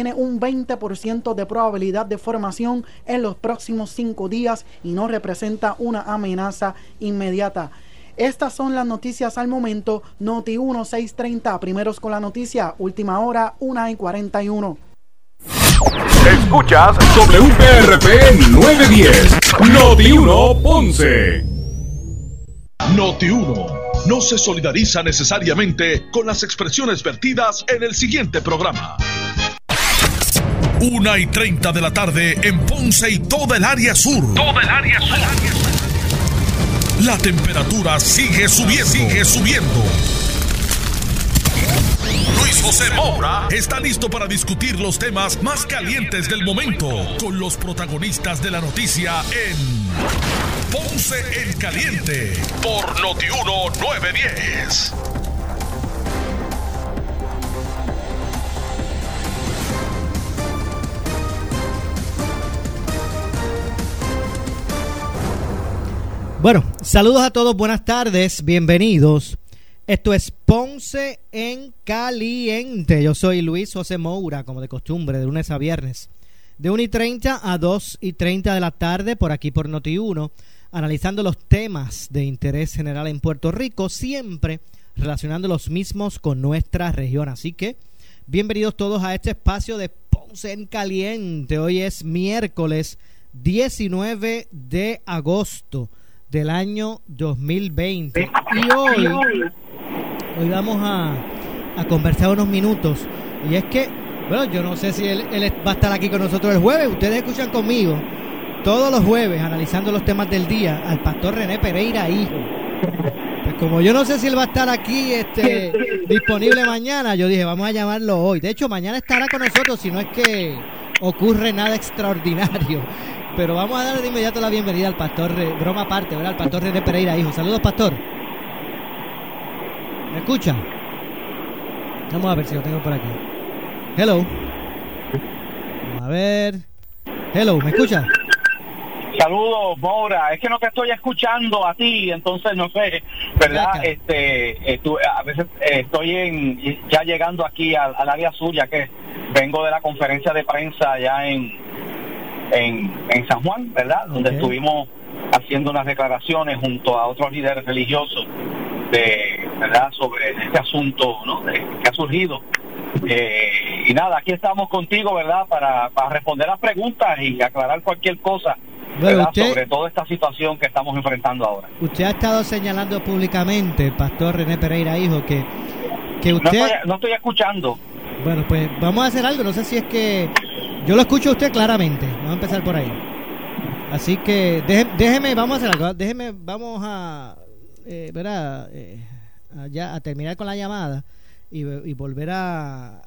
tiene un 20% de probabilidad de formación en los próximos cinco días y no representa una amenaza inmediata. Estas son las noticias al momento. Noti 1630, primeros con la noticia, última hora, 1 y 41. Escuchas WPRP 910, Noti 1 Ponce. Noti 1 no se solidariza necesariamente con las expresiones vertidas en el siguiente programa. Una y 30 de la tarde en Ponce y toda el área sur. Toda el área sur. La temperatura sigue subiendo. Sigue subiendo. Luis José Moura está listo para discutir los temas más calientes del momento con los protagonistas de la noticia en Ponce en Caliente por Notiuno 910. Bueno, saludos a todos, buenas tardes, bienvenidos. Esto es Ponce en Caliente. Yo soy Luis José Moura, como de costumbre, de lunes a viernes, de 1 y 30 a 2 y 30 de la tarde, por aquí por Noti1, analizando los temas de interés general en Puerto Rico, siempre relacionando los mismos con nuestra región. Así que, bienvenidos todos a este espacio de Ponce en Caliente. Hoy es miércoles 19 de agosto del año 2020. Y hoy, hoy vamos a, a conversar unos minutos. Y es que, bueno, yo no sé si él, él, va a estar aquí con nosotros el jueves. Ustedes escuchan conmigo todos los jueves analizando los temas del día al pastor René Pereira, hijo. Pues como yo no sé si él va a estar aquí este, disponible mañana, yo dije, vamos a llamarlo hoy. De hecho, mañana estará con nosotros si no es que ocurre nada extraordinario. Pero vamos a darle de inmediato la bienvenida al pastor, broma aparte, ¿verdad? Al pastor René Pereira, hijo. Saludos, pastor. ¿Me escucha? Vamos a ver si lo tengo por aquí. Hello. Vamos a ver. Hello, ¿me escucha? Saludos, Mora. Es que no te estoy escuchando a ti, entonces no sé, ¿verdad? Este, a veces eh, estoy en, ya llegando aquí al, al área sur, ya que vengo de la conferencia de prensa ya en, en, en San Juan, ¿verdad? Donde estuvimos haciendo unas declaraciones junto a otros líderes religiosos de, ¿verdad? sobre este asunto ¿no? que ha surgido. Eh, y nada, aquí estamos contigo, ¿verdad? Para, para responder las preguntas y aclarar cualquier cosa Bueno, usted, sobre toda esta situación que estamos enfrentando ahora. usted ha estado señalando públicamente, pastor René Pereira, hijo, que, que No usted... estoy, no estoy escuchando. Bueno, pues vamos a hacer algo. No sé si es que yo lo escucho a usted claramente. Vamos a empezar por ahí. Así que déjeme, vamos a hacer algo. Déjeme, vamos a, eh. Eh, a, terminar con la llamada y, volver a,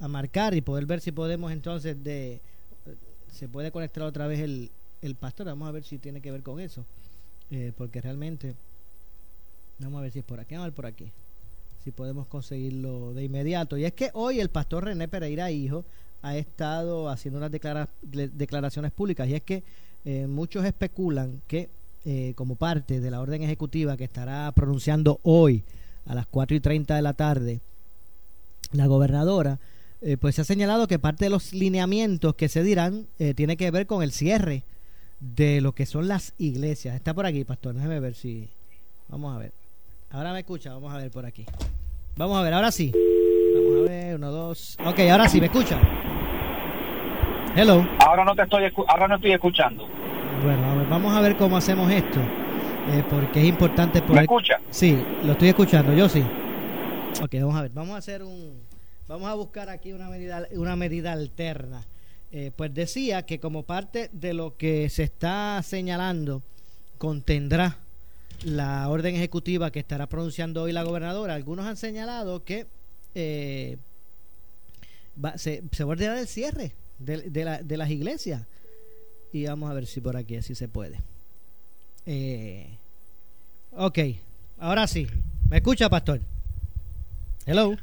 a, marcar y poder ver si podemos entonces de se puede conectar otra vez el, el pastor. Vamos a ver si tiene que ver con eso. Eh, porque realmente vamos a ver si es por aquí, ver por aquí si podemos conseguirlo de inmediato. Y es que hoy el pastor René Pereira, hijo, ha estado haciendo unas declara- de- declaraciones públicas. Y es que eh, muchos especulan que eh, como parte de la orden ejecutiva que estará pronunciando hoy a las 4 y 30 de la tarde, la gobernadora, eh, pues se ha señalado que parte de los lineamientos que se dirán tiene que ver con el cierre de lo que son las iglesias. Está por aquí, pastor. Déjeme ver si... Vamos a ver. Ahora me escucha, vamos a ver por aquí. Vamos a ver, ahora sí. Ver, uno, dos. Ok, ahora sí, ¿me escucha? Hello. Ahora no te estoy ahora no estoy escuchando. Bueno, a ver, vamos a ver cómo hacemos esto. eh, porque es importante ¿Me poder... escucha? Sí, lo estoy escuchando, yo sí. Ok, vamos a ver, vamos a hacer un... Vamos a buscar aquí una medida, una medida alterna. Eh, pues decía que como parte de lo que se está señalando contendrá la orden ejecutiva que estará pronunciando hoy la gobernadora. Algunos han señalado que eh, va- se, se va a ordenar el cierre de, de la- de las iglesias. Y vamos a ver si por aquí así se puede. Eh, ok, ahora sí. ¿Me escucha, pastor? Hello.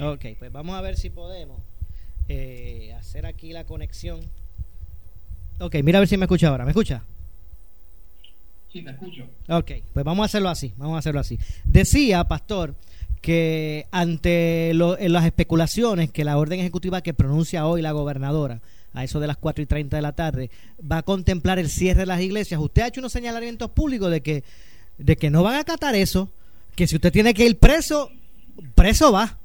Ok, pues vamos a ver si podemos eh, hacer aquí la conexión. Ok, mira a ver si me escucha ahora. ¿Me escucha? Sí, te escucho. Ok, pues vamos a hacerlo así, vamos a hacerlo así. Decía, pastor, que ante las especulaciones que la orden ejecutiva que pronuncia hoy la gobernadora a eso de las 4 y 30 de la tarde va a contemplar el cierre de las iglesias, usted ha hecho unos señalamientos públicos de que, de que no van a acatar eso, que si usted tiene que ir preso, preso va.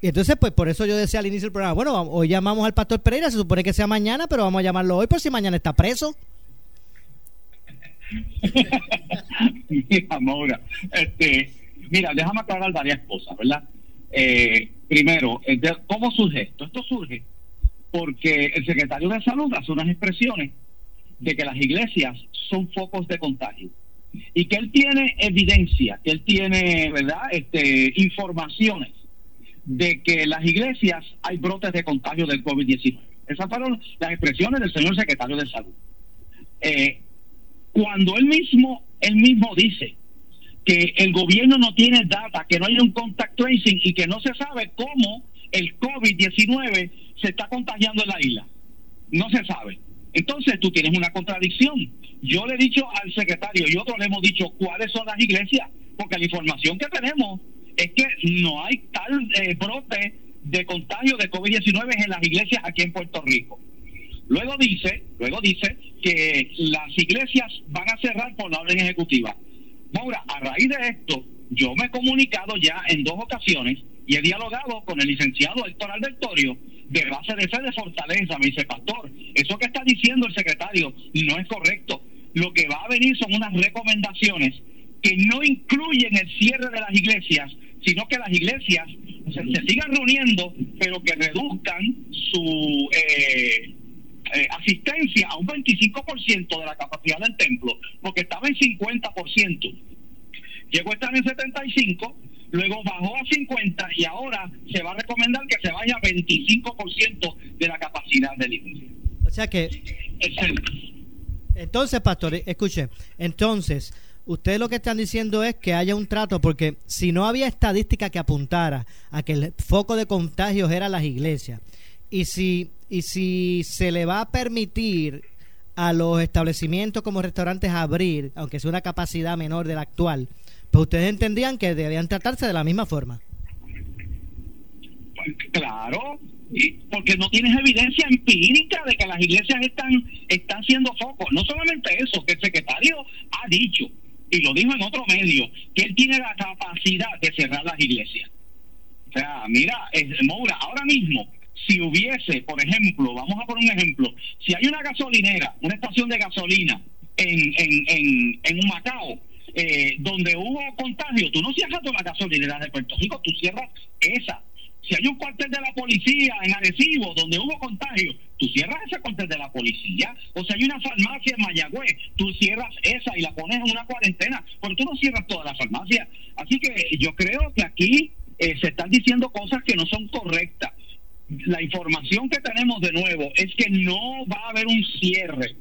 Y entonces, pues por eso yo decía al inicio del programa, bueno, hoy llamamos al pastor Pereira, se supone que sea mañana, pero vamos a llamarlo hoy por si mañana está preso. mira, Maura, este, mira, déjame aclarar varias cosas, ¿verdad? Eh, primero, eh, ¿cómo surge esto? Esto surge porque el secretario de Salud hace unas expresiones de que las iglesias son focos de contagio y que él tiene evidencia, que él tiene, ¿verdad?, este, informaciones de que en las iglesias hay brotes de contagio del COVID-19. Esas fueron las expresiones del señor secretario de Salud. Eh, cuando él mismo, él mismo dice que el gobierno no tiene data, que no hay un contact tracing y que no se sabe cómo el COVID-19 se está contagiando en la isla. No se sabe. Entonces tú tienes una contradicción. Yo le he dicho al secretario y otros le hemos dicho cuáles son las iglesias, porque la información que tenemos es que no hay tal eh, brote de contagio de COVID-19 en las iglesias aquí en Puerto Rico. Luego dice, luego dice que las iglesias van a cerrar por la orden ejecutiva. Ahora, a raíz de esto, yo me he comunicado ya en dos ocasiones y he dialogado con el licenciado Héctor Albertorio de base de fe de fortaleza. Me dice, pastor, eso que está diciendo el secretario no es correcto. Lo que va a venir son unas recomendaciones que no incluyen el cierre de las iglesias, sino que las iglesias se, sigan reuniendo, pero que reduzcan su eh, eh, asistencia a un 25% de la capacidad del templo, porque estaba en 50%. Llegó a estar en 75 luego bajó a 50 y ahora se va a recomendar que se vaya a 25% de la capacidad del iglesia. O sea que... Entonces, pastor, escuche, entonces, ustedes lo que están diciendo es que haya un trato, porque si no había estadística que apuntara a que el foco de contagios era las iglesias, y si, y si se le va a permitir a los establecimientos como restaurantes abrir, aunque sea una capacidad menor de la actual, pues ustedes entendían que debían tratarse de la misma forma. Pues, claro, porque no tienes evidencia empírica de que las iglesias están, están siendo focos. No solamente eso, que el secretario ha dicho, y lo dijo en otro medio, que él tiene la capacidad de cerrar las iglesias. O sea, mira, Moura, ahora mismo, si hubiese, por ejemplo, vamos a poner un ejemplo, si hay una gasolinera, una estación de gasolina en, en, en, en Macao, eh, donde hubo contagio, tú no cierras toda la gasolinera de Puerto Rico, tú cierras esa. Si hay un cuartel de la policía en Arecibo donde hubo contagio, tú cierras ese cuartel de la policía. O si hay una farmacia en Mayagüez, tú cierras esa y la pones en una cuarentena, pero tú no cierras toda la farmacia. Así que yo creo que aquí eh, se están diciendo cosas que no son correctas. La información que tenemos de nuevo es que no va a haber un cierre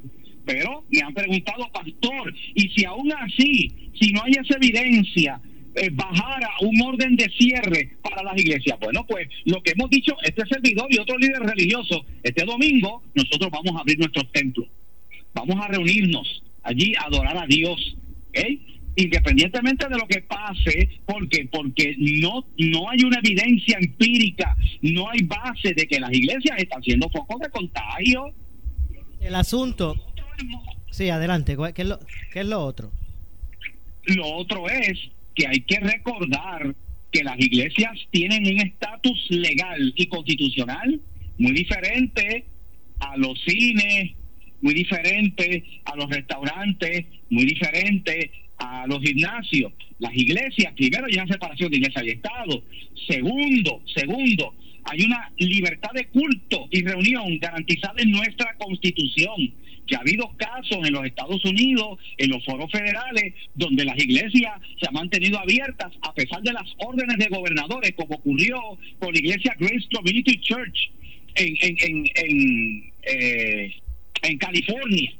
pero me han preguntado, pastor, y si aún así, si no hay esa evidencia, eh, bajara un orden de cierre para las iglesias. Bueno, pues lo que hemos dicho, este servidor y otro líder religioso, este domingo nosotros vamos a abrir nuestros templos. Vamos a reunirnos allí a adorar a Dios. Independientemente de lo que pase, porque porque no no hay una evidencia empírica, no hay base de que las iglesias están siendo focos de contagio. El asunto Sí, adelante. ¿Qué es, lo, ¿Qué es lo otro? Lo otro es que hay que recordar que las iglesias tienen un estatus legal y constitucional muy diferente a los cines, muy diferente a los restaurantes, muy diferente a los gimnasios. Las iglesias, primero, una separación de iglesia y Estado. Segundo, segundo, hay una libertad de culto y reunión garantizada en nuestra constitución que ha habido casos en los Estados Unidos, en los foros federales, donde las iglesias se han mantenido abiertas a pesar de las órdenes de gobernadores, como ocurrió con la iglesia Grace Community Church en, en, en, eh, en, California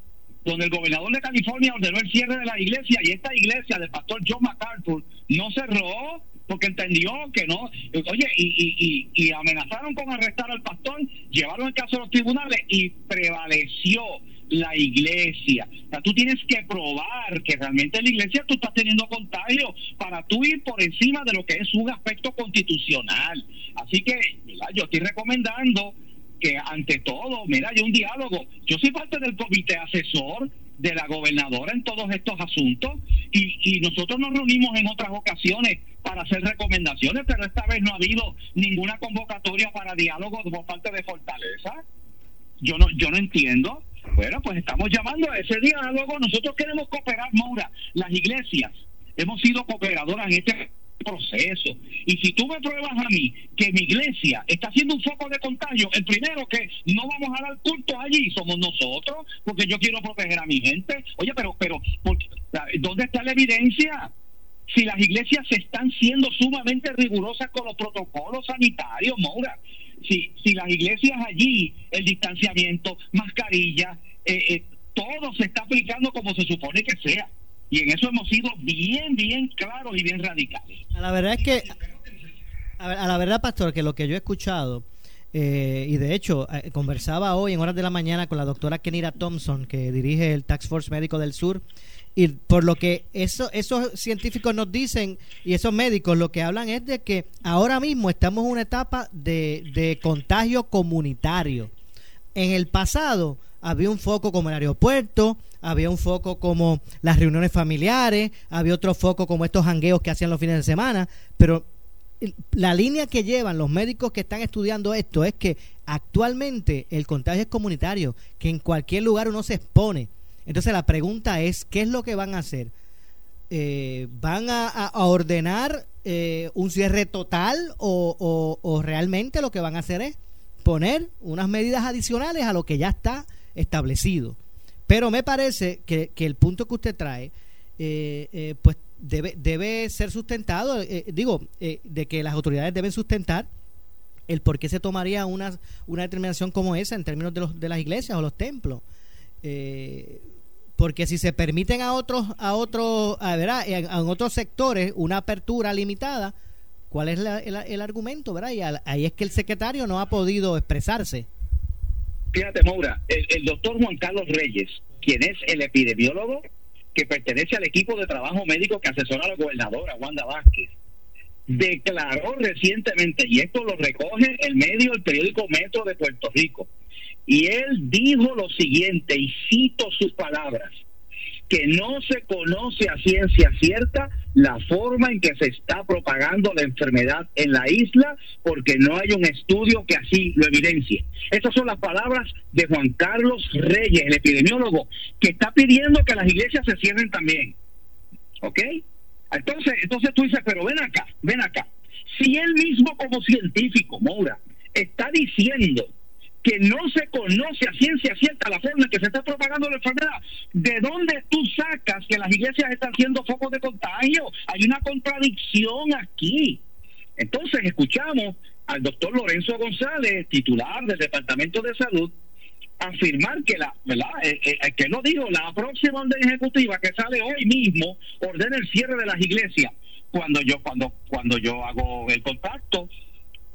donde el gobernador de California ordenó el cierre de la iglesia y esta iglesia del pastor John MacArthur no cerró porque entendió que no, oye, y, y, y, amenazaron con arrestar al pastor, llevaron el caso a los tribunales y prevaleció la iglesia. O sea, tú tienes que probar que realmente en la iglesia tú estás teniendo contagio para tú ir por encima de lo que es un aspecto constitucional. Así que yo estoy recomendando que ante todo, mira, hay un diálogo. Yo soy parte del comité asesor de la gobernadora en todos estos asuntos y, y nosotros nos reunimos en otras ocasiones para hacer recomendaciones, pero esta vez no ha habido ninguna convocatoria para diálogo por parte de Fortaleza. Yo no, yo no entiendo. Bueno, pues estamos llamando a ese diálogo. Nosotros queremos cooperar, Maura. Las iglesias hemos sido cooperadoras en este proceso. Y si tú me pruebas a mí que mi iglesia está haciendo un foco de contagio, el primero que no vamos a dar culto allí somos nosotros, porque yo quiero proteger a mi gente. Oye, pero, pero, ¿dónde está la evidencia? Si las iglesias están siendo sumamente rigurosas con los protocolos sanitarios, Maura, si, si las iglesias allí, el distanciamiento, mascarilla, eh, eh, todo se está aplicando como se supone que sea. Y en eso hemos sido bien, bien claros y bien radicales. La verdad es que, a, la verdad, pastor, que lo que yo he escuchado, eh, y de hecho, eh, conversaba hoy en horas de la mañana con la doctora Kenira Thompson, que dirige el Tax Force Médico del Sur, y por lo que eso, esos científicos nos dicen y esos médicos lo que hablan es de que ahora mismo estamos en una etapa de, de contagio comunitario. En el pasado había un foco como el aeropuerto, había un foco como las reuniones familiares, había otro foco como estos jangueos que hacían los fines de semana, pero la línea que llevan los médicos que están estudiando esto es que actualmente el contagio es comunitario, que en cualquier lugar uno se expone. Entonces la pregunta es, ¿qué es lo que van a hacer? Eh, ¿Van a, ordenar eh, un cierre total o realmente lo que van a hacer es poner unas medidas adicionales a lo que ya está establecido? Pero me parece que, el punto que usted trae, eh, eh, pues debe, debe ser sustentado, eh, digo, de que las autoridades deben sustentar el por qué se tomaría una, una determinación como esa en términos de, los, de las iglesias o los templos. porque si se permiten a otros, a otros, a, en, otros sectores una apertura limitada, ¿cuál es el, argumento? ¿verdad? Y ahí es que el secretario no ha podido expresarse. Fíjate, Maura, el, doctor Juan Carlos Reyes, quien es el epidemiólogo que pertenece al equipo de trabajo médico que asesora a la gobernadora Wanda Vázquez, declaró recientemente, y esto lo recoge el medio, el periódico Metro de Puerto Rico, y él dijo lo siguiente, y cito sus palabras, que no se conoce a ciencia cierta la forma en que se está propagando la enfermedad en la isla porque no hay un estudio que así lo evidencie. Estas son las palabras de Juan Carlos Reyes, el epidemiólogo, que está pidiendo que las iglesias se cierren también. ¿Ok? Entonces, entonces tú dices, pero ven acá, ven acá. Si él mismo como científico, Moura, está diciendo que no se conoce a ciencia cierta la forma en que se está propagando la enfermedad, ¿de dónde tú sacas que las iglesias están siendo focos de contagio? Hay una contradicción aquí. Entonces escuchamos al doctor Lorenzo González, titular del Departamento de Salud, afirmar que la, ¿verdad? Eh, eh, eh, que no dijo, la próxima orden ejecutiva que sale hoy mismo ordena el cierre de las iglesias. Cuando yo, cuando, cuando yo hago el contacto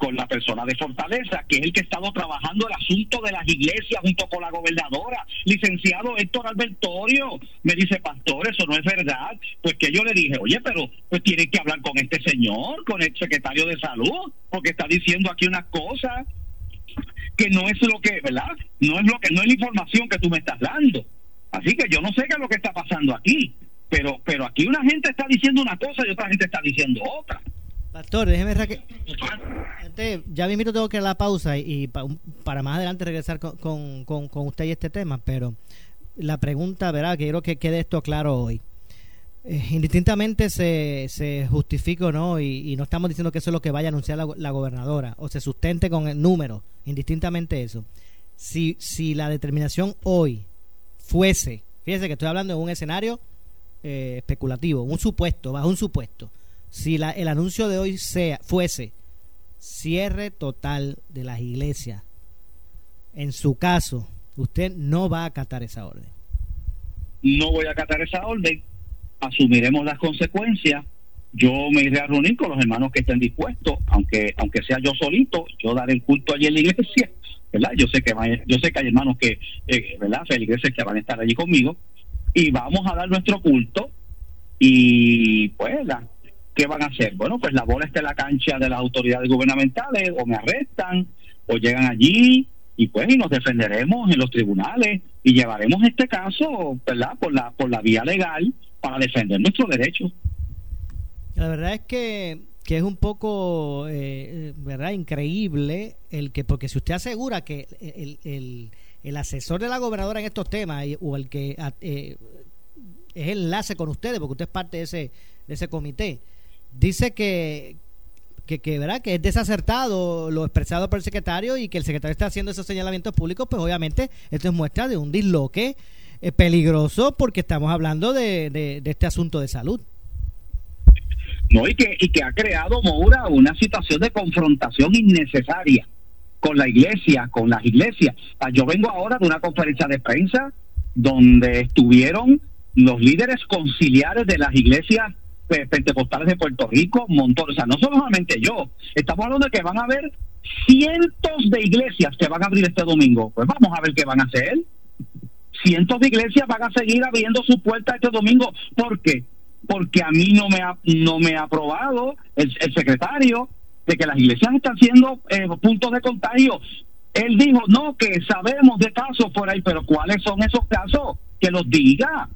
con la persona de Fortaleza, que es el que ha estado trabajando el asunto de las iglesias junto con la gobernadora, licenciado Héctor Albertorio, me dice, pastor, eso no es verdad. Pues que yo le dije, oye, pero pues tiene que hablar con este señor, con el secretario de salud, porque está diciendo aquí una cosa que no es lo que, ¿verdad? No es lo que, no es la información que tú me estás dando. Así que yo no sé qué es lo que está pasando aquí, pero, pero aquí una gente está diciendo una cosa y otra gente está diciendo otra. Pastor, déjeme ya mismo tengo que ir a la pausa y, para más adelante regresar con, usted y este tema, pero la pregunta, verá, que quiero que quede esto claro hoy. Eh, indistintamente se, se justifique o no, y, no estamos diciendo que eso es lo que vaya a anunciar la, gobernadora, o se sustente con el número, indistintamente eso. Si, si la determinación hoy fuese, fíjese que estoy hablando de un escenario eh, especulativo, un supuesto, bajo un supuesto si la, el anuncio de hoy sea, fuese cierre total de las iglesias, en su caso, usted no va a acatar esa orden. No voy a acatar esa orden, asumiremos las consecuencias. Yo me iré a reunir con los hermanos que estén dispuestos, aunque aunque sea yo solito, yo daré el culto allí en la iglesia, ¿verdad? Yo sé que yo sé que hay hermanos que, eh, ¿verdad? Feligreses que van a estar allí conmigo y vamos a dar nuestro culto y pues la, ¿qué van a hacer? Bueno, pues la bola está en la cancha de las autoridades gubernamentales o me arrestan o llegan allí y pues y nos defenderemos en los tribunales y llevaremos este caso, ¿verdad? Por la por la vía legal para defender nuestros derechos. La verdad es que que es un poco, eh, ¿verdad? Increíble el que, porque si usted asegura que el, el, asesor de la gobernadora en estos temas o el que eh, es enlace con ustedes, porque usted es parte de ese, de ese comité, dice que, que, que, ¿verdad? que es desacertado lo expresado por el secretario y que el secretario está haciendo esos señalamientos públicos, pues obviamente esto es muestra de un disloque eh, peligroso porque estamos hablando de, de, este asunto de salud. No, y que, y que ha creado, Moura, una situación de confrontación innecesaria con la iglesia, con las iglesias. Yo vengo ahora de una conferencia de prensa donde estuvieron los líderes conciliares de las iglesias pentecostales de Puerto Rico, montón, o sea, no solamente yo, estamos hablando de que van a haber cientos de iglesias que van a abrir este domingo. Pues vamos a ver qué van a hacer. Cientos de iglesias van a seguir abriendo sus puertas este domingo. ¿Por qué? porque a mí no me ha, no me ha aprobado el, secretario de que las iglesias están siendo eh, puntos de contagio. Él dijo, no, que sabemos de casos por ahí, pero ¿cuáles son esos casos? Que los diga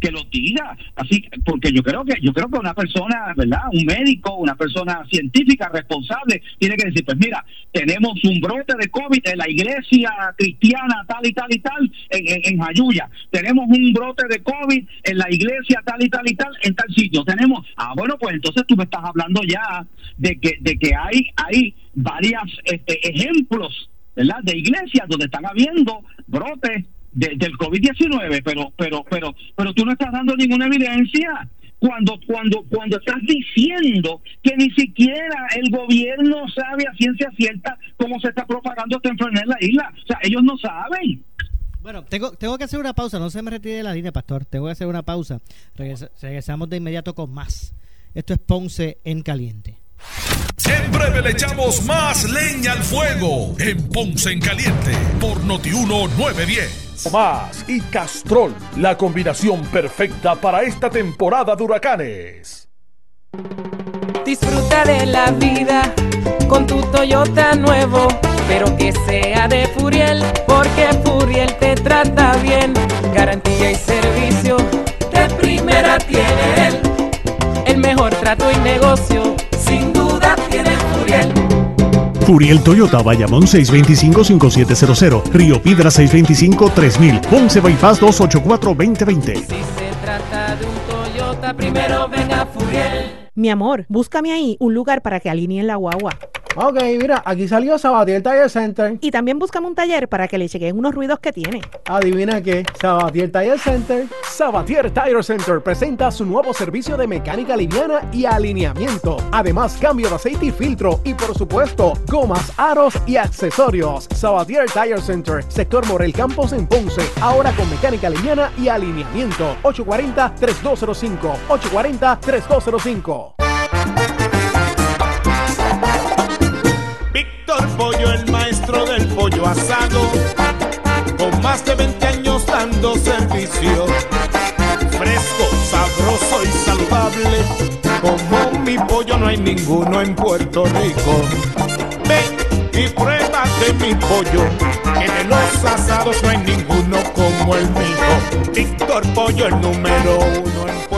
que lo diga. Así, porque yo creo que yo creo que una persona, ¿verdad? Un médico, una persona científica responsable tiene que decir, pues mira, tenemos un brote de COVID en la iglesia cristiana tal y tal y tal en, en, Jayuya. Tenemos un brote de COVID en la iglesia tal y tal y tal en tal sitio. Tenemos, ah, bueno, pues entonces tú me estás hablando ya de que de que hay hay varias este, ejemplos, ¿verdad? De iglesias donde están habiendo brotes del COVID-19, pero, pero, pero, pero tú no estás dando ninguna evidencia cuando, cuando, cuando estás diciendo que ni siquiera el gobierno sabe a ciencia cierta cómo se está propagando esta enfermedad en la isla. O sea, ellos no saben. Bueno, tengo, tengo que hacer una pausa, no se me retire de la línea, pastor. Tengo que hacer una pausa. regresamos de inmediato con más. Esto es Ponce en Caliente. Siempre le echamos más leña al fuego en Ponce en Caliente por Notiuno 910. Más y Castrol, la combinación perfecta para esta temporada de huracanes. Disfruta de la vida con tu Toyota nuevo, pero que sea de Furiel, porque Furiel te trata bien. Garantía y servicio de primera tiene él. El mejor trato y negocio, sin duda tiene Furiel. Furiel Toyota, Bayamón 625-5700, Río Piedra 625-3000, Ponce Bypass 284-2020. Si se trata de un Toyota, primero venga Furiel. Mi amor, búscame ahí un lugar para que alineen la guagua. Ok, mira, aquí salió Sabatier Tire Center. Y también buscamos un taller para que le chequen unos ruidos que tiene. Adivina qué, Sabatier Tire Center. Sabatier Tire Center presenta su nuevo servicio de mecánica liviana y alineamiento. Además, cambio de aceite y filtro. Y por supuesto, gomas, aros y accesorios. Sabatier Tire Center, sector Morel Campos en Ponce. Ahora con mecánica liviana y alineamiento. 840-3205. 840-3205. Pollo, el maestro del pollo asado, con más de 20 años dando servicio. Fresco, sabroso y saludable, como mi pollo no hay ninguno en Puerto Rico. Ven y prueba de mi pollo, que de los asados no hay ninguno como el mío. Víctor Pollo, el número uno en Puerto Rico.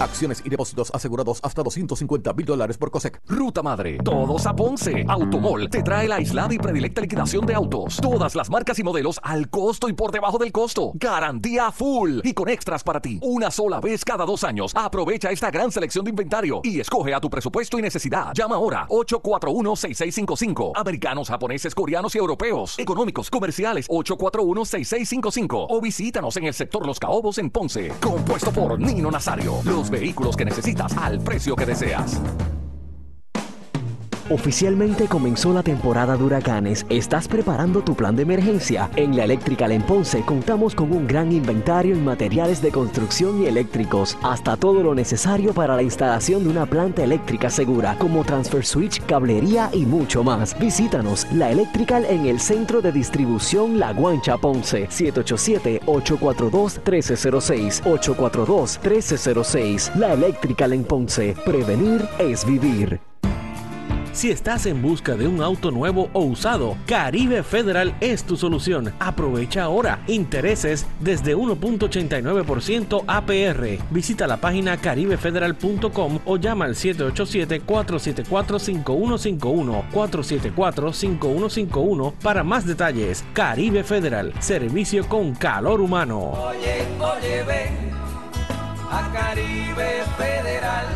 Acciones y depósitos asegurados hasta 250 mil dólares por COSEC. Ruta Madre. Todos a Ponce. Automol te trae la aislada y predilecta liquidación de autos. Todas las marcas y modelos al costo y por debajo del costo. Garantía full. Y con extras para ti. Una sola vez cada dos años. Aprovecha esta gran selección de inventario y escoge a tu presupuesto y necesidad. Llama ahora 841-6655. Americanos, japoneses, coreanos y europeos. Económicos, comerciales 841-6655. O visítanos en el sector Los Caobos en Ponce. Compuesto por Nino Nazario. Los vehículos que necesitas al precio que deseas. Oficialmente comenzó la temporada de huracanes. ¿Estás preparando tu plan de emergencia? En la Electrical en Ponce contamos con un gran inventario en materiales de construcción y eléctricos, hasta todo lo necesario para la instalación de una planta eléctrica segura, como transfer switch, cablería y mucho más. Visítanos, la Electrical en el centro de distribución La Guancha Ponce, 787-842-1306, 842-1306. La Electrical en Ponce. Prevenir es vivir. Si estás en busca de un auto nuevo o usado, Caribe Federal es tu solución. Aprovecha ahora intereses desde 1.89% APR. Visita la página caribefederal.com o llama al 787-474-5151, 474-5151 para más detalles. Caribe Federal, servicio con calor humano. Oye, oye, ven a Caribe Federal.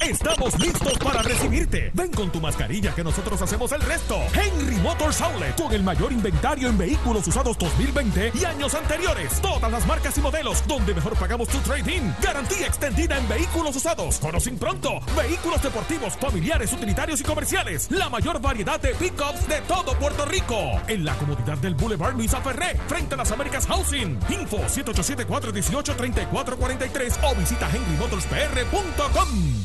Estamos listos para recibirte. Ven con tu mascarilla que nosotros hacemos el resto. Henry Motors Outlet, con el mayor inventario en vehículos usados 2020 y años anteriores. Todas las marcas y modelos, donde mejor pagamos tu trading. Garantía extendida en vehículos usados. Conocen pronto. Vehículos deportivos, familiares, utilitarios y comerciales. La mayor variedad de pickups de todo Puerto Rico. En la comodidad del Boulevard Luisa Ferré, frente a las Américas Housing. Info 787-418-3443 o visita henrymotorspr.com.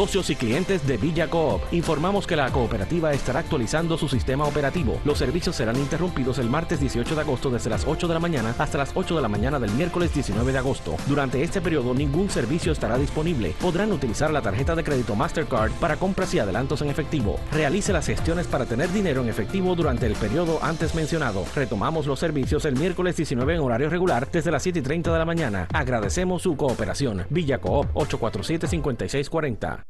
socios y clientes de Villa Coop. Informamos que la cooperativa estará actualizando su sistema operativo. Los servicios serán interrumpidos el martes 18 de agosto desde las 8 de la mañana hasta las 8 de la mañana del miércoles 19 de agosto. Durante este periodo ningún servicio estará disponible. Podrán utilizar la tarjeta de crédito Mastercard para compras y adelantos en efectivo. Realice las gestiones para tener dinero en efectivo durante el periodo antes mencionado. Retomamos los servicios el miércoles 19 en horario regular desde las 7 y 30 de la mañana. Agradecemos su cooperación. Villa Coop 847-5640.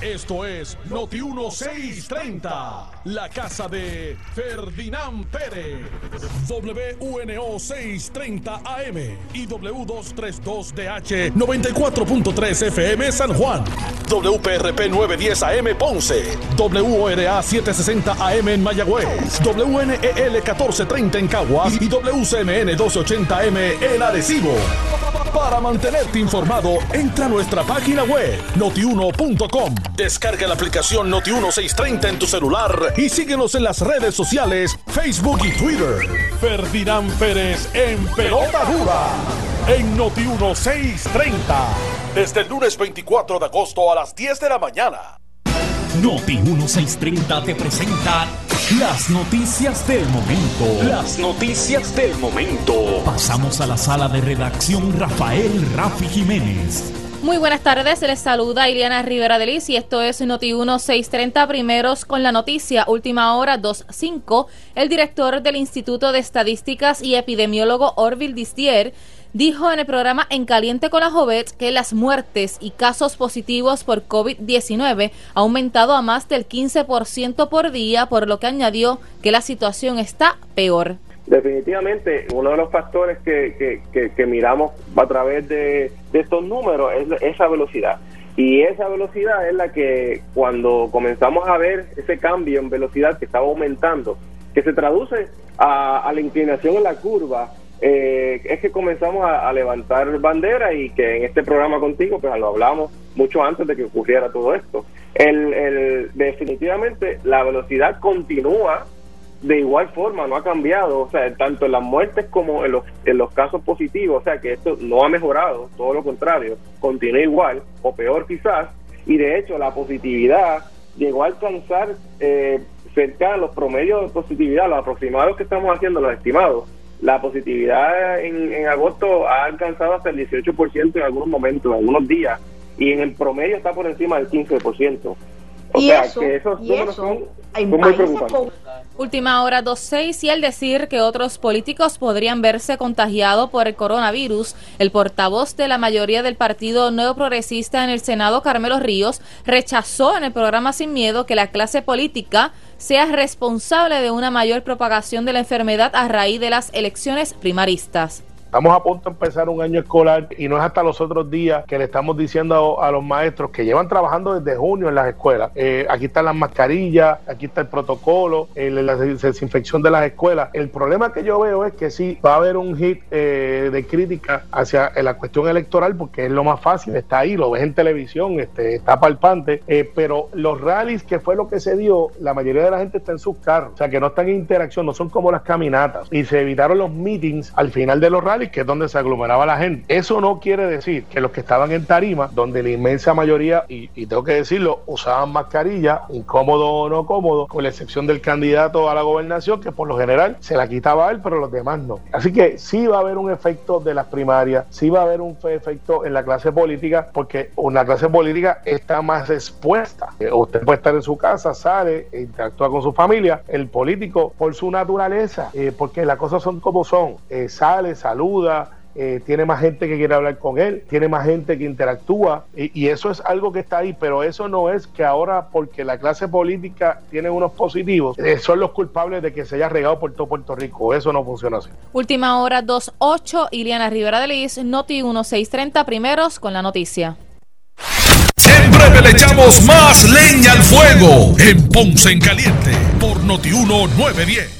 Esto es Noti 1630, la casa de Ferdinand Pérez. WUNO 630 AM y W232DH 94.3 FM San Juan. WPRP 910 AM Ponce. WORA 760 AM en Mayagüez. WNEL 1430 en Caguas y WCMN 1280 AM en Arecibo. Para mantenerte informado, entra a nuestra página web notiuno.com. Descarga la aplicación Noti 1630 en tu celular y síguenos en las redes sociales, Facebook y Twitter. Ferdinand Pérez en Pelota Dura en Noti 1630. Desde el lunes 24 de agosto a las 10 de la mañana. Noti 1630 te presenta las noticias del momento. Las noticias del momento. Pasamos a la sala de redacción Rafael Rafi Jiménez. Muy buenas tardes, les saluda Iliana Rivera de Liz y esto es Noti 1630 primeros con la noticia última hora 25. El director del Instituto de Estadísticas y epidemiólogo Orville Distier dijo en el programa En Caliente con la Jovet que las muertes y casos positivos por COVID-19 ha aumentado a más del 15% por día, por lo que añadió que la situación está peor. Definitivamente, uno de los factores que, que, miramos a través de, estos números es esa velocidad. Y esa velocidad es la que cuando comenzamos a ver ese cambio en velocidad que estaba aumentando, que se traduce a, la inclinación en la curva, eh, es que comenzamos a, levantar bandera y que en este programa contigo pues lo hablamos mucho antes de que ocurriera todo esto. El, el, definitivamente la velocidad continúa de igual forma, no ha cambiado, o sea, tanto en las muertes como en los, en los casos positivos, o sea, que esto no ha mejorado, todo lo contrario, continúa igual o peor quizás, y de hecho la positividad llegó a alcanzar eh, cerca de los promedios de positividad, los aproximados que estamos haciendo, los estimados. La positividad en, en agosto ha alcanzado hasta el 18% en algunos momentos, en algunos días, y en el promedio está por encima del 15%. O sea, que esos números son, muy preocupantes. Última hora 2.6 y al decir que otros políticos podrían verse contagiados por el coronavirus, el portavoz de la mayoría del Partido Nuevo Progresista en el Senado, Carmelo Ríos, rechazó en el programa Sin Miedo que la clase política sea responsable de una mayor propagación de la enfermedad a raíz de las elecciones primaristas. Estamos a punto de empezar un año escolar y no es hasta los otros días que le estamos diciendo a, los maestros que llevan trabajando desde junio en las escuelas. Eh, aquí están las mascarillas, aquí está el protocolo, la desinfección de las escuelas. El problema que yo veo es que sí va a haber un hit eh, de crítica hacia la cuestión electoral porque es lo más fácil, está ahí, lo ves en televisión, este, está palpante, eh, pero los rallies, que fue lo que se dio, la mayoría de la gente está en sus carros, o sea que no están en interacción, no son como las caminatas y se evitaron los meetings al final de los rallies que es donde se aglomeraba la gente. Eso no quiere decir que los que estaban en tarima, donde la inmensa mayoría, y, tengo que decirlo, usaban mascarilla, incómodo o no cómodo, con la excepción del candidato a la gobernación, que por lo general se la quitaba él, pero los demás no. Así que sí va a haber un efecto de las primarias, sí va a haber un efecto en la clase política, porque una clase política está más expuesta. Eh, usted puede estar en su casa, sale, interactúa con su familia. El político, por su naturaleza, eh, porque las cosas son como son, eh, sale, saluda, eh, tiene más gente que quiere hablar con él, tiene más gente que interactúa y, eso es algo que está ahí, pero eso no es que ahora porque la clase política tiene unos positivos, eh, son los culpables de que se haya regado por todo Puerto Rico, eso no funciona así. Última hora 2.8, Iliana Rivera de Liz, Noti 1630, primeros con la noticia. Siempre le echamos más leña al fuego en Ponce en Caliente por Noti 1910.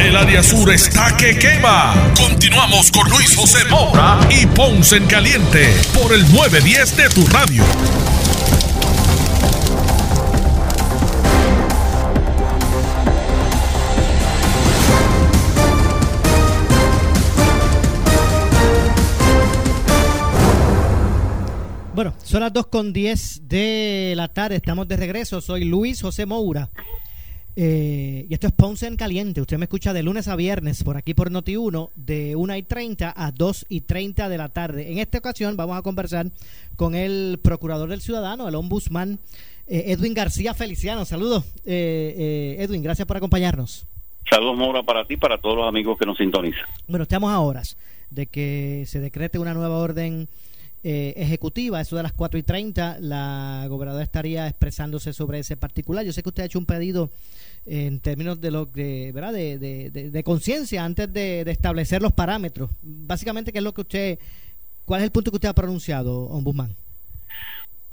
El área sur está que quema. Continuamos con Luis José Moura y Ponce en Caliente por el 910 de tu radio. Bueno, son las 2 con 10 de la tarde, estamos de regreso. Soy Luis José Moura eh, y esto es Ponce en Caliente. Usted me escucha de lunes a viernes por aquí por Noti1 de 1 y 30 a 2 y 30 de la tarde. En esta ocasión vamos a conversar con el Procurador del Ciudadano, el Ombudsman eh, Edwin García Feliciano. Saludos, eh, Edwin, gracias por acompañarnos. Saludos, Maura, para ti y para todos los amigos que nos sintonizan. Bueno, estamos a horas de que se decrete una nueva orden ejecutiva, eso de las 4 y 30, la gobernadora estaría expresándose sobre ese particular. Yo sé que usted ha hecho un pedido en términos de lo que, ¿verdad? De, de, conciencia antes de, establecer los parámetros. Básicamente, ¿qué es lo que usted ¿Cuál es el punto que usted ha pronunciado, Ombudsman?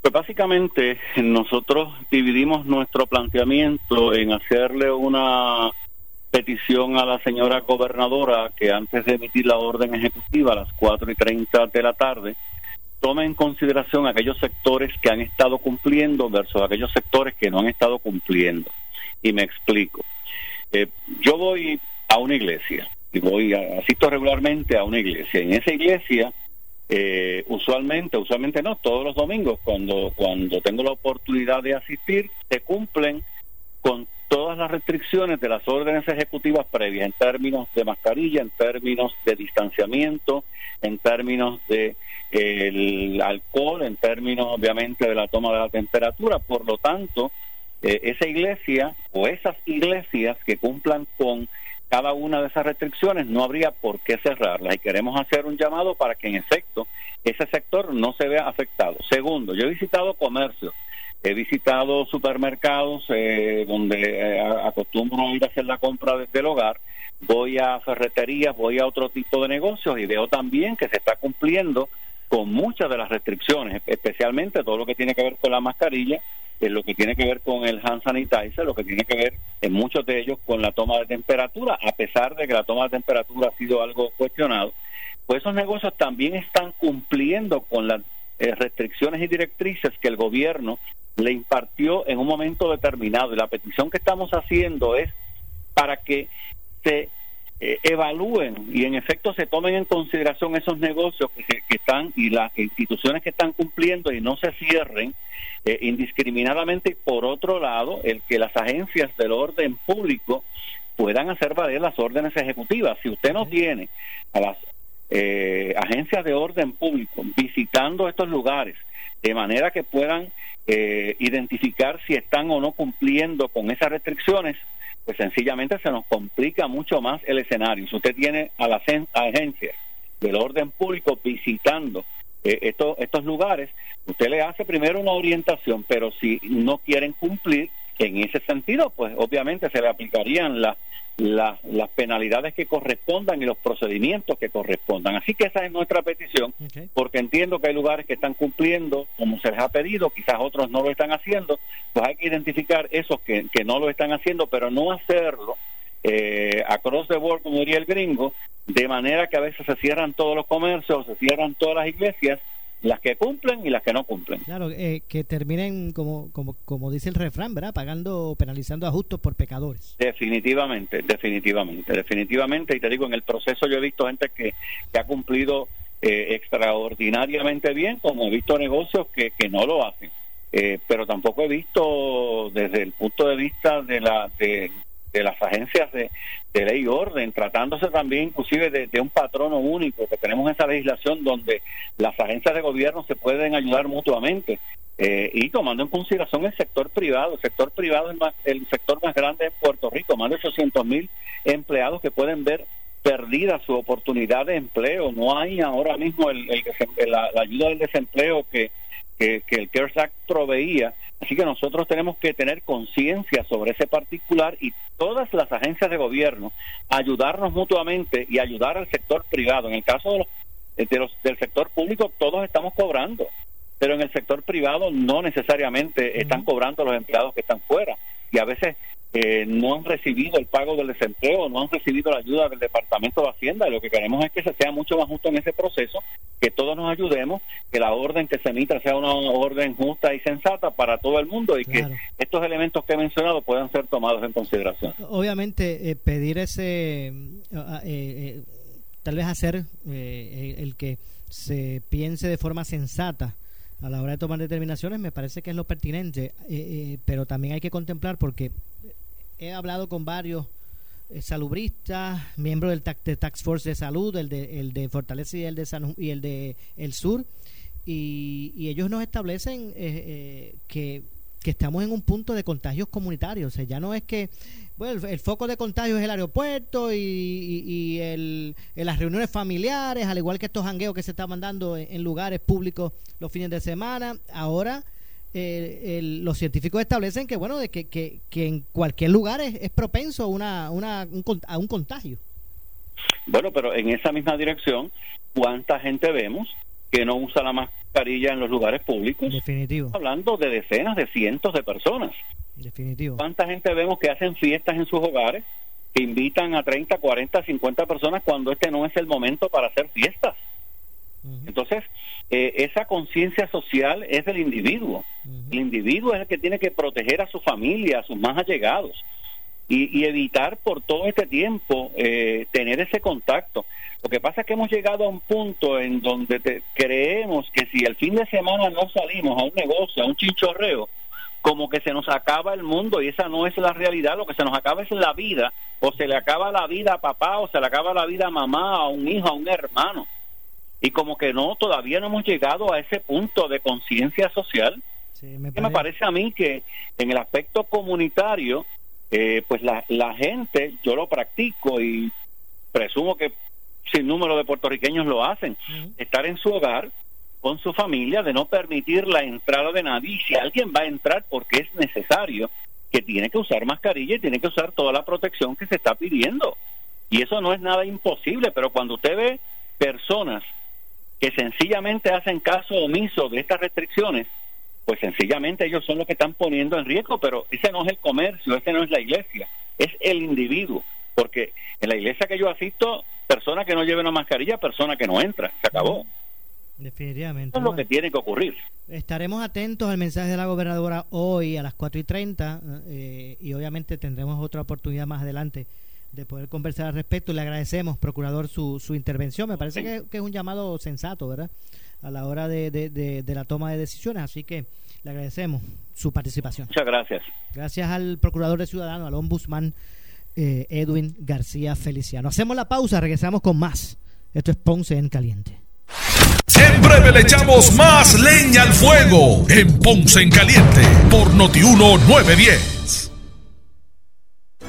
Pues básicamente nosotros dividimos nuestro planteamiento en hacerle una petición a la señora gobernadora que antes de emitir la orden ejecutiva a las 4 y 30 de la tarde tome en consideración aquellos sectores que han estado cumpliendo versus aquellos sectores que no han estado cumpliendo. Y me explico. Eh, yo voy a una iglesia y voy a, asisto regularmente a una iglesia. En esa iglesia, eh, usualmente, usualmente no, todos los domingos, cuando, cuando tengo la oportunidad de asistir, se cumplen con todas las restricciones de las órdenes ejecutivas previas en términos de mascarilla, en términos de distanciamiento, en términos de alcohol, en términos obviamente de la toma de la temperatura. Por lo tanto, eh, esa iglesia o esas iglesias que cumplan con cada una de esas restricciones no habría por qué cerrarlas y queremos hacer un llamado para que en efecto ese sector no se vea afectado. Segundo, yo he visitado comercios He visitado supermercados eh, donde eh, acostumbro ir a hacer la compra desde el hogar. Voy a ferreterías, voy a otro tipo de negocios y veo también que se está cumpliendo con muchas de las restricciones, especialmente todo lo que tiene que ver con la mascarilla, en lo que tiene que ver con el hand sanitizer, lo que tiene que ver en muchos de ellos con la toma de temperatura, a pesar de que la toma de temperatura ha sido algo cuestionado, pues esos negocios también están cumpliendo con las eh, restricciones y directrices que el gobierno le impartió en un momento determinado. Y la petición que estamos haciendo es para que se eh, evalúen y en efecto se tomen en consideración esos negocios que, están y las instituciones que están cumpliendo y no se cierren eh, indiscriminadamente. Y por otro lado, el que las agencias del orden público puedan hacer valer las órdenes ejecutivas. Si usted no tiene a las eh, agencias de orden público visitando estos lugares de manera que puedan eh, identificar si están o no cumpliendo con esas restricciones, pues sencillamente se nos complica mucho más el escenario. Si usted tiene a las agencias del orden público visitando eh, estos, estos lugares, usted le hace primero una orientación, pero si no quieren cumplir, en ese sentido, pues obviamente se le aplicarían las las penalidades que correspondan y los procedimientos que correspondan. Así que esa es nuestra petición, porque entiendo que hay lugares que están cumpliendo como se les ha pedido, quizás otros no lo están haciendo, pues hay que identificar esos que, que no lo están haciendo, pero no hacerlo eh, across the board, como diría el gringo, de manera que a veces se cierran todos los comercios, se cierran todas las iglesias las que cumplen y las que no cumplen. Claro, eh, que terminen, como, como, como dice el refrán, ¿verdad? Pagando, penalizando a justos por pecadores. Definitivamente, definitivamente, definitivamente. Y te digo, en el proceso yo he visto gente que, que ha cumplido eh, extraordinariamente bien, como he visto negocios que, que no lo hacen. Eh, pero tampoco he visto desde el punto de vista de la de, de las agencias de, ley y orden, tratándose también inclusive de, un patrono único, que tenemos esa legislación donde las agencias de gobierno se pueden ayudar mutuamente eh, y tomando en consideración el sector privado. El sector privado es más, el sector más grande en Puerto Rico, más de 800 mil empleados que pueden ver perdida su oportunidad de empleo. No hay ahora mismo el, la, ayuda del desempleo que, que, que el CARES Act proveía Así que nosotros tenemos que tener conciencia sobre ese particular y todas las agencias de gobierno ayudarnos mutuamente y ayudar al sector privado. En el caso de los, del sector público, todos estamos cobrando, pero en el sector privado no necesariamente están cobrando los empleados que están fuera. Y a veces eh, no han recibido el pago del desempleo, no han recibido la ayuda del Departamento de Hacienda. Lo que queremos es que se sea mucho más justo en ese proceso, que todos nos ayudemos, que la orden que se emita sea una orden justa y sensata para todo el mundo y que estos elementos que he mencionado puedan ser tomados en consideración. Obviamente, eh, pedir ese, eh, tal vez hacer el que se piense de forma sensata a la hora de tomar determinaciones me parece que es lo pertinente, pero también hay que contemplar porque he hablado con varios eh, salubristas, miembros del Tax Force de Salud, el de, el de Fortaleza y el de San, y el de El Sur, y, ellos nos establecen eh, eh, que, que, estamos en un punto de contagios comunitarios. O sea, ya no es que bueno, el, foco de contagio es el aeropuerto y, y, el, las reuniones familiares, al igual que estos jangueos que se estaban dando en lugares públicos los fines de semana. Ahora eh, los científicos establecen que bueno de que, que, en cualquier lugar es, propenso a una, una un, a un contagio bueno pero en esa misma dirección cuánta gente vemos que no usa la mascarilla en los lugares públicos. Definitivo. Hablando de decenas, de cientos de personas. Definitivo. ¿Cuánta gente vemos que hacen fiestas en sus hogares, que invitan a 30, 40, 50 personas cuando este no es el momento para hacer fiestas? Entonces, eh, esa conciencia social es del individuo. El individuo es el que tiene que proteger a su familia, a sus más allegados. Y, evitar por todo este tiempo eh, tener ese contacto. Lo que pasa es que hemos llegado a un punto en donde creemos que si el fin de semana no salimos a un negocio, a un chinchorreo, como que se nos acaba el mundo y esa no es la realidad, lo que se nos acaba es la vida, o se le acaba la vida a papá, o se le acaba la vida a mamá, a un hijo, a un hermano. Y como que no, todavía no hemos llegado a ese punto de conciencia social. me, me parece a mí que en el aspecto comunitario, eh, pues la, la gente, yo lo practico y presumo que sin número de puertorriqueños lo hacen, estar en su hogar con su familia, de no permitir la entrada de nadie, y si alguien va a entrar porque es necesario, que tiene que usar mascarilla y tiene que usar toda la protección que se está pidiendo. Y eso no es nada imposible, pero cuando usted ve personas que sencillamente hacen caso omiso de estas restricciones, pues sencillamente ellos son los que están poniendo en riesgo, pero ese no es el comercio, ese no es la iglesia, es el individuo, porque en la iglesia que yo asisto, persona que no lleve una mascarilla, persona que no entra, se acabó. Definitivamente. Eso es lo que tiene que ocurrir. Estaremos atentos al mensaje de la gobernadora hoy a las 4 y 30 eh, y obviamente tendremos otra oportunidad más adelante de poder conversar al respecto. Le agradecemos, procurador, su, su intervención. Me parece que, que, es un llamado sensato, ¿verdad? a la hora de, de, la toma de decisiones. Así que le agradecemos su participación. Muchas gracias. Gracias al Procurador de Ciudadanos, al Ombudsman eh, Edwin García Feliciano. Hacemos la pausa, regresamos con más. Esto es Ponce en Caliente. En breve le echamos más leña al fuego en Ponce en Caliente por Notiuno 910.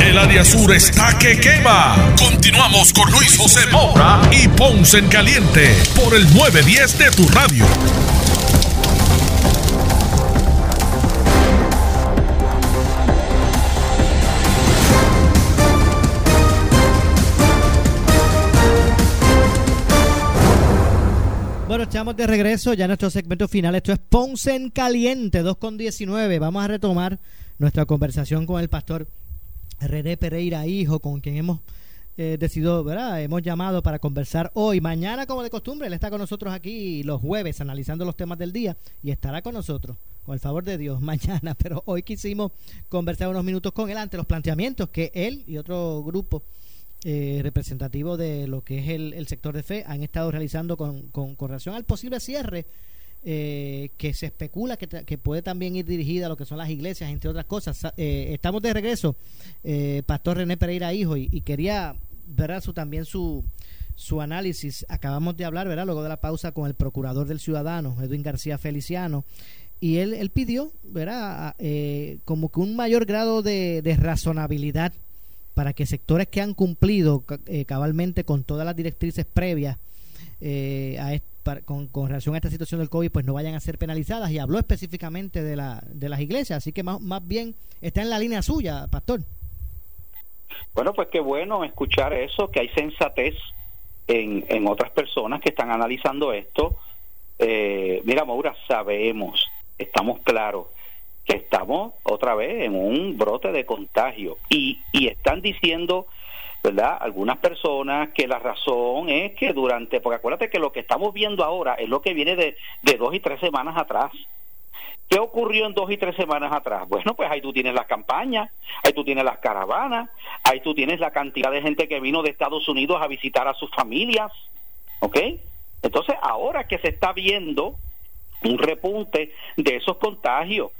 El área sur está que quema. Continuamos con Luis José Moura y Ponce en Caliente por el 910 de tu radio. Bueno, estamos de regreso ya en nuestro segmento final. Esto es Ponce en Caliente, 2 con 19. Vamos a retomar nuestra conversación con el pastor René Pereira, hijo, con quien hemos eh, decidido, ¿verdad? Hemos llamado para conversar hoy. Mañana, como de costumbre, él está con nosotros aquí los jueves analizando los temas del día y estará con nosotros, con el favor de Dios, mañana. Pero hoy quisimos conversar unos minutos con él ante los planteamientos que él y otro grupo eh, representativo de lo que es el, sector de fe han estado realizando con, con, con relación al posible cierre eh, que se especula que, puede también ir dirigida a lo que son las iglesias, entre otras cosas. Eh, estamos de regreso, eh, Pastor René Pereira Hijo, y, quería ver su, también su, su análisis. Acabamos de hablar, ¿verdad? Luego de la pausa con el procurador del ciudadano, Edwin García Feliciano, y él, él pidió, ¿verdad? como que un mayor grado de, de razonabilidad para que sectores que han cumplido cabalmente con todas las directrices previas a este con, relación a esta situación del COVID, pues no vayan a ser penalizadas. Y habló específicamente de, la, de las iglesias, así que más, más bien está en la línea suya, pastor. Bueno, pues qué bueno escuchar eso, que hay sensatez en, en otras personas que están analizando esto. Eh, mira, Maura, sabemos, estamos claros que estamos otra vez en un brote de contagio y, y están diciendo ¿verdad? Algunas personas que la razón es que durante, porque acuérdate que lo que estamos viendo ahora es lo que viene de, de dos y tres semanas atrás. ¿Qué ocurrió en dos y tres semanas atrás? Bueno, pues ahí tú tienes las campañas, ahí tú tienes las caravanas, ahí tú tienes la cantidad de gente que vino de Estados Unidos a visitar a sus familias, ¿ok? Entonces, ahora que se está viendo un repunte de esos contagios,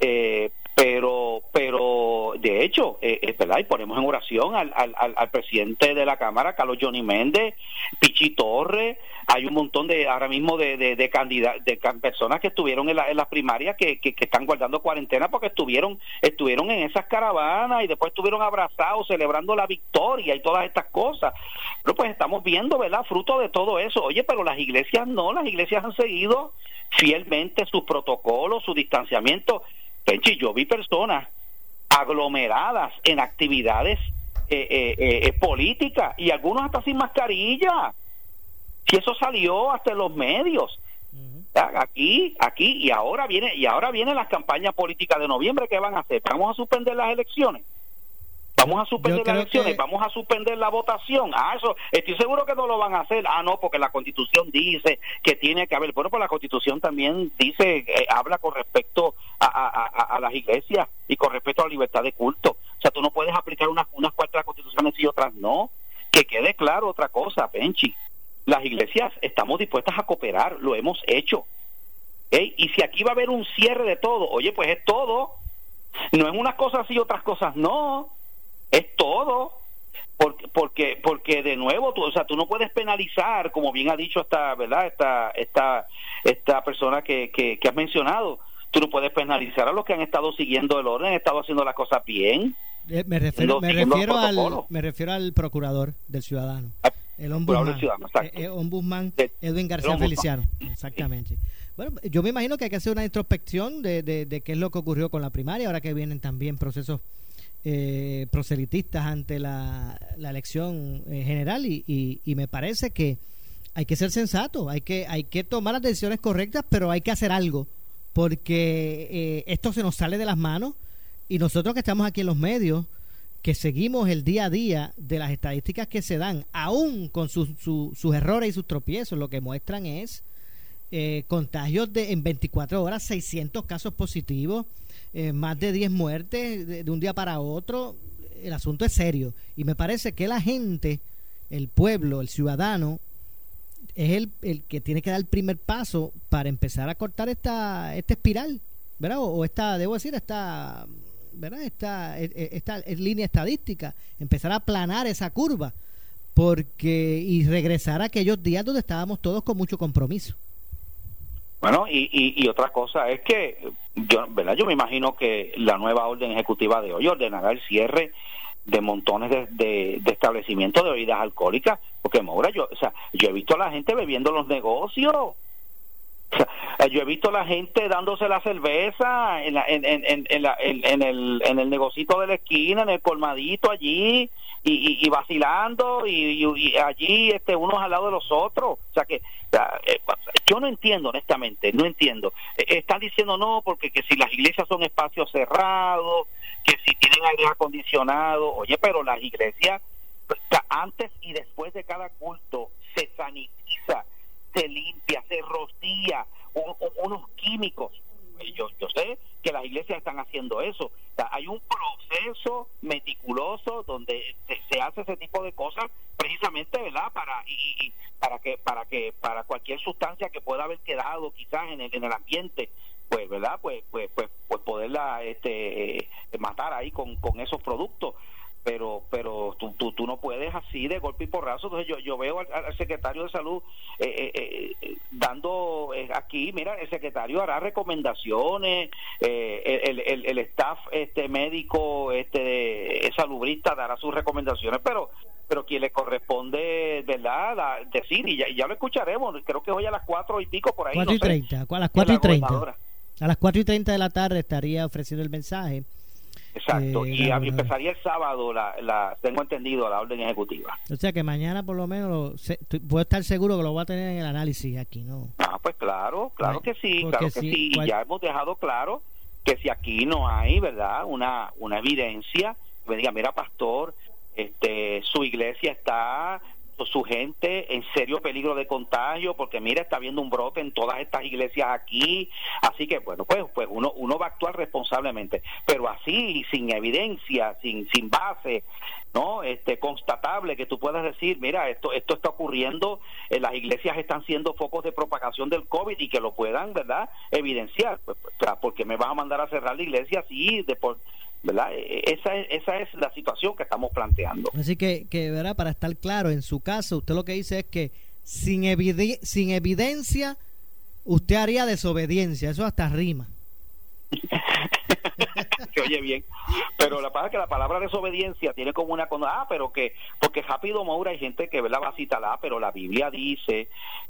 eh, pero pero de hecho eh, es verdad y ponemos en oración al, al, al, presidente de la cámara Carlos Johnny Méndez Pichi Torres. Hay un montón de ahora mismo de de, de, de personas que estuvieron en, la, en las primarias que, que, que, están guardando cuarentena porque estuvieron estuvieron en esas caravanas y después estuvieron abrazados celebrando la victoria y todas estas cosas. Pero pues estamos viendo verdad fruto de todo eso. Oye pero las iglesias no las iglesias han seguido fielmente sus protocolos su distanciamiento Penchi, yo vi personas aglomeradas en actividades eh, eh, eh, políticas y algunos hasta sin mascarilla. Si eso salió hasta en los medios. Aquí, aquí y ahora viene y ahora vienen las campañas políticas de noviembre que van a hacer. Vamos a suspender las elecciones. Vamos a suspender las elecciones, vamos a suspender la votación. Ah, eso, estoy seguro que no lo van a hacer. Ah, no, porque la Constitución dice que tiene que haber. Bueno, pues la Constitución también dice, eh, habla con respecto a, a, a, las iglesias y con respecto a la libertad de culto. O sea, tú no puedes aplicar unas, unas cuantas constituciones y otras no. Que quede claro otra cosa, Penchi. Las iglesias estamos dispuestas a cooperar, lo hemos hecho. Y si aquí va a haber un cierre de todo, oye, pues es todo. No es unas cosas y otras cosas no es todo. Porque porque porque de nuevo tú o sea tú no puedes penalizar como bien ha dicho esta verdad esta esta esta persona que, que, has mencionado. Tú no puedes penalizar a los que han estado siguiendo el orden han estado haciendo las cosas bien. Eh, me refiero, me refiero al me refiero al procurador del ciudadano. Ah, el ombudsman, eh, eh, ombudsman Edwin García Feliciano. Exactamente. Bueno, yo me imagino que hay que hacer una introspección de, de, de qué es lo que ocurrió con la primaria, ahora que vienen también procesos eh, proselitistas ante la, elección eh, general y, y, me parece que hay que ser sensato, hay que, hay que tomar las decisiones correctas, pero hay que hacer algo, porque eh, esto se nos sale de las manos y nosotros que estamos aquí en los medios, que seguimos el día a día de las estadísticas que se dan, aún con sus, sus errores y sus tropiezos, lo que muestran es eh, contagios de en 24 horas, 600 casos positivos, eh, más de 10 muertes de, un día para otro, el asunto es serio. Y me parece que la gente, el pueblo, el ciudadano, es el, el que tiene que dar el primer paso para empezar a cortar esta, esta espiral, ¿verdad? O, esta, debo decir, esta, ¿verdad? Esta, e, e, esta, esta línea estadística, empezar a aplanar esa curva porque y regresar a aquellos días donde estábamos todos con mucho compromiso. Bueno, y, y, otra cosa es que yo, ¿verdad? yo me imagino que la nueva orden ejecutiva de hoy ordenará el cierre de montones de, de, establecimientos de bebidas alcohólicas, porque Maura, yo, o sea, yo he visto a la gente bebiendo los negocios. yo he visto a la gente dándose la cerveza en, en, en, en, la, en, el, en el negocito de la esquina, en el colmadito allí, y, y, vacilando, y, y, allí este, unos al lado de los otros. O sea que eh, yo no entiendo, honestamente, no entiendo. Eh, están diciendo no, porque que si las iglesias son espacios cerrados, que si tienen aire acondicionado, oye, pero las iglesias, antes y después de cada culto, se sanitiza, se limpia, se rocía unos químicos. Yo, yo sé que las iglesias están haciendo eso. hay un proceso meticuloso donde se, hace ese tipo de cosas precisamente, ¿verdad? Para y, para que para que para cualquier sustancia que pueda haber quedado quizás en el, en el ambiente, pues, ¿verdad? Pues pues pues, pues poderla este eh, matar ahí con con esos productos pero pero tú, tú, tú, no puedes así de golpe y porrazo. Entonces yo yo veo al, secretario de salud eh, eh, eh dando eh, aquí mira el secretario hará recomendaciones eh, el, el, el, staff este médico este salubrista dará sus recomendaciones pero pero quien le corresponde verdad decir y ya, ya, lo escucharemos creo que hoy a las cuatro y pico por ahí cuatro y treinta a las cuatro y treinta. a las cuatro y treinta de la tarde estaría ofreciendo el mensaje Exacto, eh, y empezaría el sábado, la, la, tengo entendido, la orden ejecutiva. O sea que mañana por lo menos puedo estar seguro que lo va a tener en el análisis aquí, ¿no? Ah, pues claro, claro que sí, claro que sí, y ya hemos dejado claro que si aquí no hay, ¿verdad? Una, una evidencia, me diga, mira, pastor, este, su iglesia está su gente en serio peligro de contagio porque mira está habiendo un brote en todas estas iglesias aquí. Así que bueno pues pues uno uno va a actuar responsablemente. Pero así sin evidencia sin sin base no este constatable que tú puedas decir mira esto esto está ocurriendo en las iglesias están siendo focos de propagación del covid y que lo puedan verdad evidenciar. Pues, pues porque me vas a mandar a cerrar la iglesia así de por ¿verdad? E, e, esa es, esa es la situación que estamos planteando. Así que, que ¿verdad? para estar claro, en su caso, usted lo que dice es que sin, sin evidencia, usted haría desobediencia, eso hasta rima. Se oye bien, pero la pasa que la palabra desobediencia tiene como una ah, pero que porque rápido Maura hay gente que la va a citar, ah, pero la Biblia dice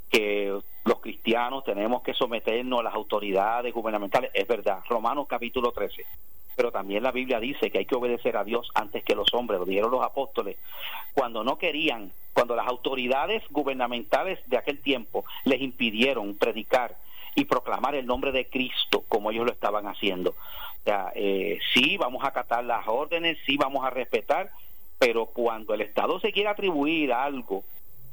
que los cristianos tenemos que someternos a las autoridades gubernamentales, es verdad, Romanos capítulo 13 pero también la Biblia dice que hay que obedecer a Dios antes que los hombres, lo dijeron los apóstoles, cuando no querían, cuando las autoridades gubernamentales de aquel tiempo les impidieron predicar y proclamar el nombre de Cristo como ellos lo estaban haciendo. O eh, sí, vamos a acatar las órdenes, sí, vamos a respetar, pero cuando el Estado se quiere atribuir algo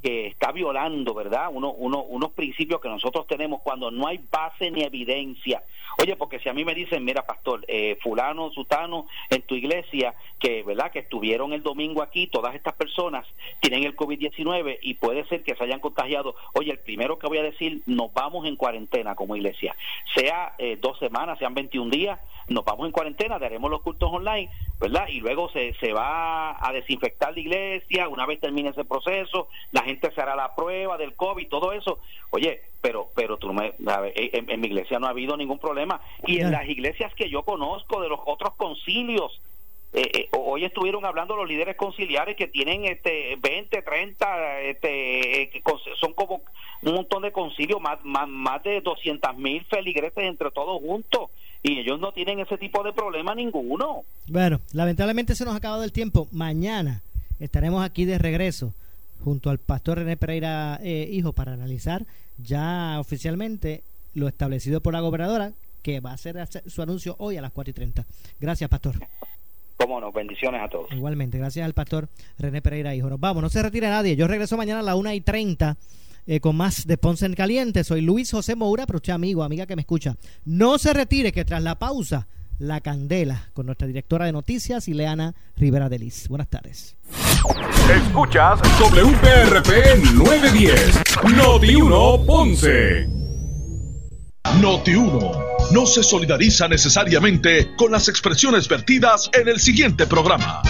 que está violando, ¿verdad? Uno, uno, unos principios que nosotros tenemos cuando no hay base ni evidencia. Oye, porque si a mí me dicen, mira, pastor, eh, fulano, sutano, en tu iglesia, que, ¿verdad? Que estuvieron el domingo aquí, todas estas personas tienen el COVID-19 y puede ser que se hayan contagiado. Oye, el primero que voy a decir, nos vamos en cuarentena como iglesia. Sea eh, dos semanas, sean 21 días, nos vamos en cuarentena, daremos los cultos online, ¿verdad? Y luego se, se va a desinfectar la iglesia, una vez termine ese proceso, la gente se hará la prueba del COVID, todo eso. Oye, pero pero tú me, en, mi iglesia no ha habido ningún problema. Y en las iglesias que yo conozco de los otros concilios, eh, eh, hoy estuvieron hablando los líderes conciliares que tienen este 20, 30, este, eh, son como un montón de concilios, más, más, más de 200 mil feligreses entre todos juntos y ellos no tienen ese tipo de problema ninguno. Bueno, lamentablemente se nos ha acabado el tiempo. Mañana estaremos aquí de regreso junto al pastor René Pereira eh, Hijo para analizar ya oficialmente lo establecido por la gobernadora que va a hacer su anuncio hoy a las 4 y 30. Gracias, pastor. Cómo no, bendiciones a todos. Igualmente, gracias al pastor René Pereira Hijo. Nos vamos, no se retire nadie. Yo regreso mañana a las 1 y 30 eh, con más de Ponce en Caliente. Soy Luis José Moura, pero usted amigo, amiga que me escucha. No se retire, que tras la pausa, la candela con nuestra directora de noticias, Ileana Rivera Delis. Buenas tardes. Escuchas WPRP 910, Noti 1 Ponce. Noti 1 no se solidariza necesariamente con las expresiones vertidas en el siguiente programa.